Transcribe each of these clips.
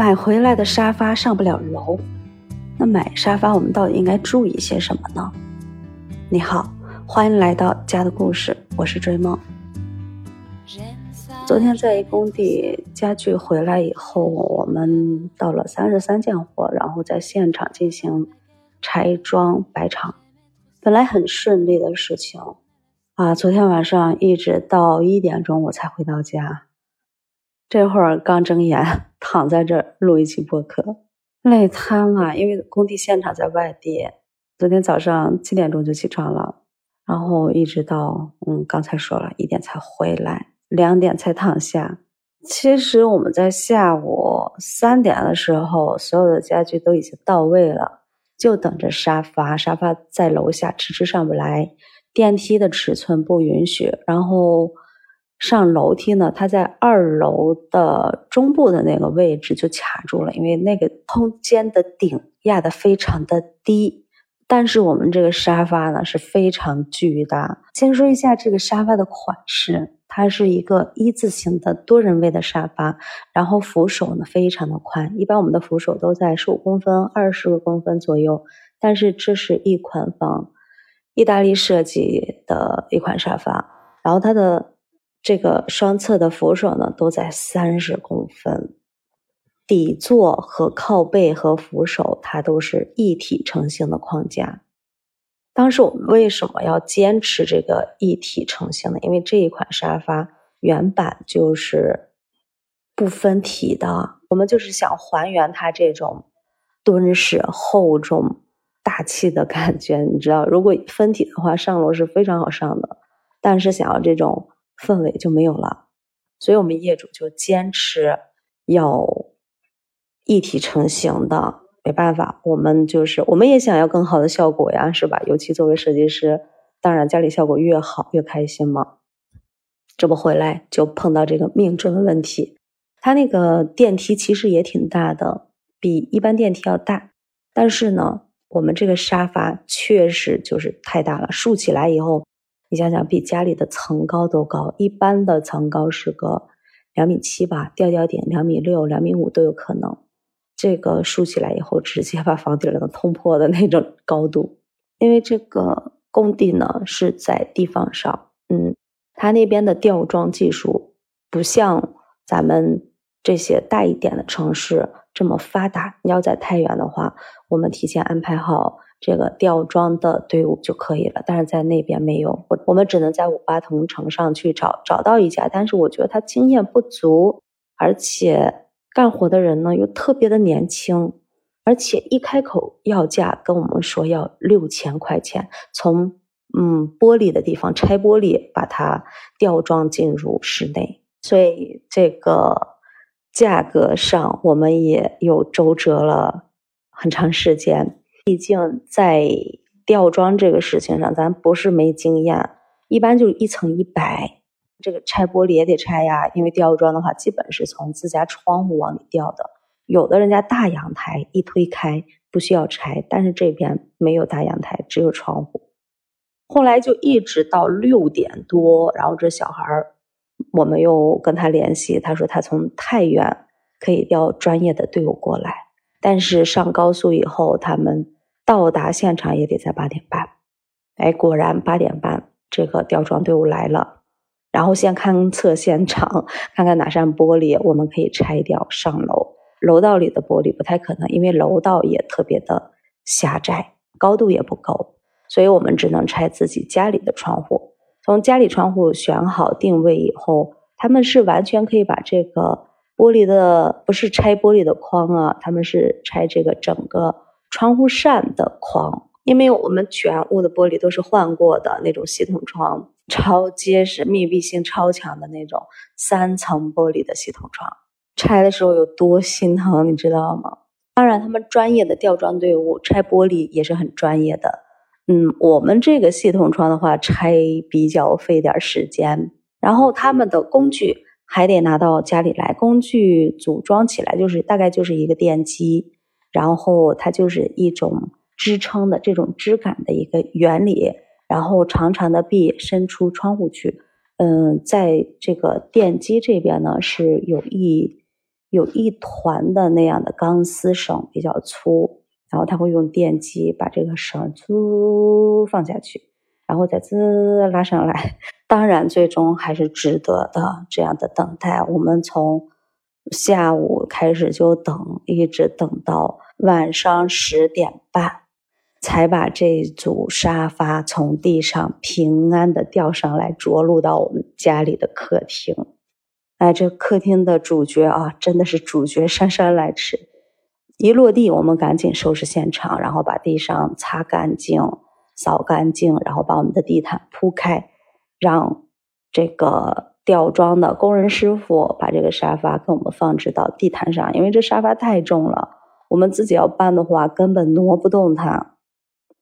买回来的沙发上不了楼，那买沙发我们到底应该注意些什么呢？你好，欢迎来到家的故事，我是追梦。昨天在一工地家具回来以后，我们到了三十三件货，然后在现场进行拆装摆场。本来很顺利的事情啊，昨天晚上一直到一点钟我才回到家。这会儿刚睁眼，躺在这儿录一期播客，累瘫了。因为工地现场在外地，昨天早上七点钟就起床了，然后一直到嗯，刚才说了一点才回来，两点才躺下。其实我们在下午三点的时候，所有的家具都已经到位了，就等着沙发。沙发在楼下迟迟上不来，电梯的尺寸不允许，然后。上楼梯呢，它在二楼的中部的那个位置就卡住了，因为那个空间的顶压的非常的低。但是我们这个沙发呢是非常巨大。先说一下这个沙发的款式，它是一个一字形的多人位的沙发，然后扶手呢非常的宽，一般我们的扶手都在十五公分、二十公分左右。但是这是一款仿意大利设计的一款沙发，然后它的。这个双侧的扶手呢，都在三十公分，底座和靠背和扶手它都是一体成型的框架。当时我们为什么要坚持这个一体成型呢？因为这一款沙发原版就是不分体的，我们就是想还原它这种敦实、厚重、大气的感觉。你知道，如果分体的话，上楼是非常好上的，但是想要这种。氛围就没有了，所以我们业主就坚持要一体成型的。没办法，我们就是我们也想要更好的效果呀，是吧？尤其作为设计师，当然家里效果越好越开心嘛。这不回来就碰到这个命中的问题，它那个电梯其实也挺大的，比一般电梯要大，但是呢，我们这个沙发确实就是太大了，竖起来以后。你想想，比家里的层高都高，一般的层高是个两米七吧，吊吊顶两米六、两米五都有可能。这个竖起来以后，直接把房顶能通破的那种高度。因为这个工地呢是在地方上，嗯，它那边的吊装技术不像咱们这些大一点的城市这么发达。你要在太原的话，我们提前安排好。这个吊装的队伍就可以了，但是在那边没有，我我们只能在五八同城上去找找到一家，但是我觉得他经验不足，而且干活的人呢又特别的年轻，而且一开口要价跟我们说要六千块钱，从嗯玻璃的地方拆玻璃把它吊装进入室内，所以这个价格上我们也有周折了很长时间。毕竟在吊装这个事情上，咱不是没经验，一般就是一层一百，这个拆玻璃也得拆呀。因为吊装的话，基本是从自家窗户往里吊的。有的人家大阳台一推开不需要拆，但是这边没有大阳台，只有窗户。后来就一直到六点多，然后这小孩儿，我们又跟他联系，他说他从太原可以调专业的队伍过来。但是上高速以后，他们到达现场也得在八点半。哎，果然八点半，这个吊装队伍来了。然后先勘测现场，看看哪扇玻璃我们可以拆掉上楼。楼道里的玻璃不太可能，因为楼道也特别的狭窄，高度也不够，所以我们只能拆自己家里的窗户。从家里窗户选好定位以后，他们是完全可以把这个。玻璃的不是拆玻璃的框啊，他们是拆这个整个窗户扇的框，因为我们全屋的玻璃都是换过的那种系统窗，超结实、密闭性超强的那种三层玻璃的系统窗。拆的时候有多心疼，你知道吗？当然，他们专业的吊装队伍拆玻璃也是很专业的。嗯，我们这个系统窗的话，拆比较费点时间，然后他们的工具。还得拿到家里来，工具组装起来就是大概就是一个电机，然后它就是一种支撑的这种支杆的一个原理，然后长长的臂伸出窗户去，嗯，在这个电机这边呢是有一有一团的那样的钢丝绳，比较粗，然后他会用电机把这个绳粗放下去，然后再滋拉上来。当然，最终还是值得的。这样的等待，我们从下午开始就等，一直等到晚上十点半。才把这组沙发从地上平安的吊上来，着陆到我们家里的客厅。哎，这客厅的主角啊，真的是主角姗姗来迟。一落地，我们赶紧收拾现场，然后把地上擦干净、扫干净，然后把我们的地毯铺开，让这个吊装的工人师傅把这个沙发给我们放置到地毯上，因为这沙发太重了，我们自己要搬的话根本挪不动它。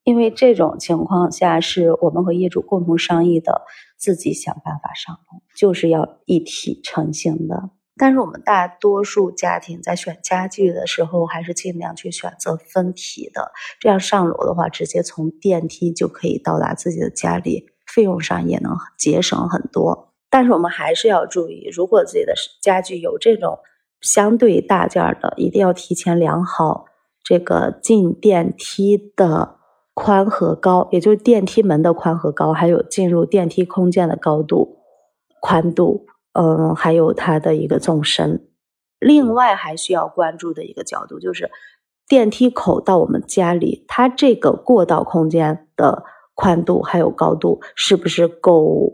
因为这种情况下是我们和业主共同商议的，自己想办法上楼，就是要一体成型的。但是我们大多数家庭在选家具的时候，还是尽量去选择分体的，这样上楼的话，直接从电梯就可以到达自己的家里，费用上也能节省很多。但是我们还是要注意，如果自己的家具有这种相对大件的，一定要提前量好这个进电梯的。宽和高，也就是电梯门的宽和高，还有进入电梯空间的高度、宽度，嗯，还有它的一个纵深。另外还需要关注的一个角度就是，电梯口到我们家里，它这个过道空间的宽度还有高度是不是够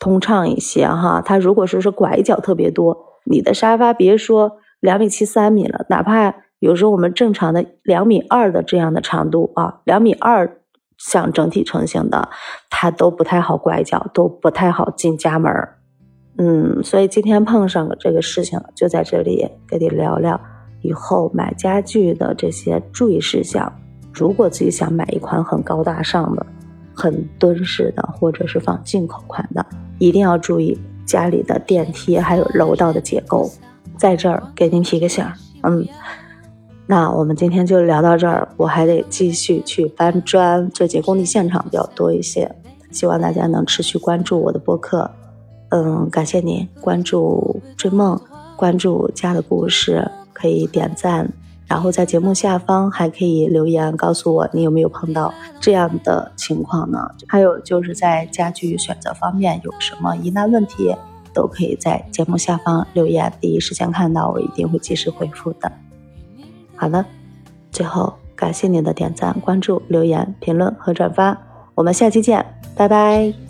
通畅一些？哈，它如果说是拐角特别多，你的沙发别说两米七三米了，哪怕。有时候我们正常的两米二的这样的长度啊，两米二像整体成型的，它都不太好拐角，都不太好进家门儿嗯，所以今天碰上了这个事情，就在这里跟你聊聊以后买家具的这些注意事项。如果自己想买一款很高大上的、很敦实的，或者是放进口款的，一定要注意家里的电梯还有楼道的结构。在这儿给您提个醒，嗯。那我们今天就聊到这儿，我还得继续去搬砖，最近工地现场比较多一些，希望大家能持续关注我的播客。嗯，感谢您关注追梦，关注家的故事，可以点赞，然后在节目下方还可以留言告诉我你有没有碰到这样的情况呢？还有就是在家具选择方面有什么疑难问题，都可以在节目下方留言，第一时间看到我一定会及时回复的。好了，最后感谢您的点赞、关注、留言、评论和转发，我们下期见，拜拜。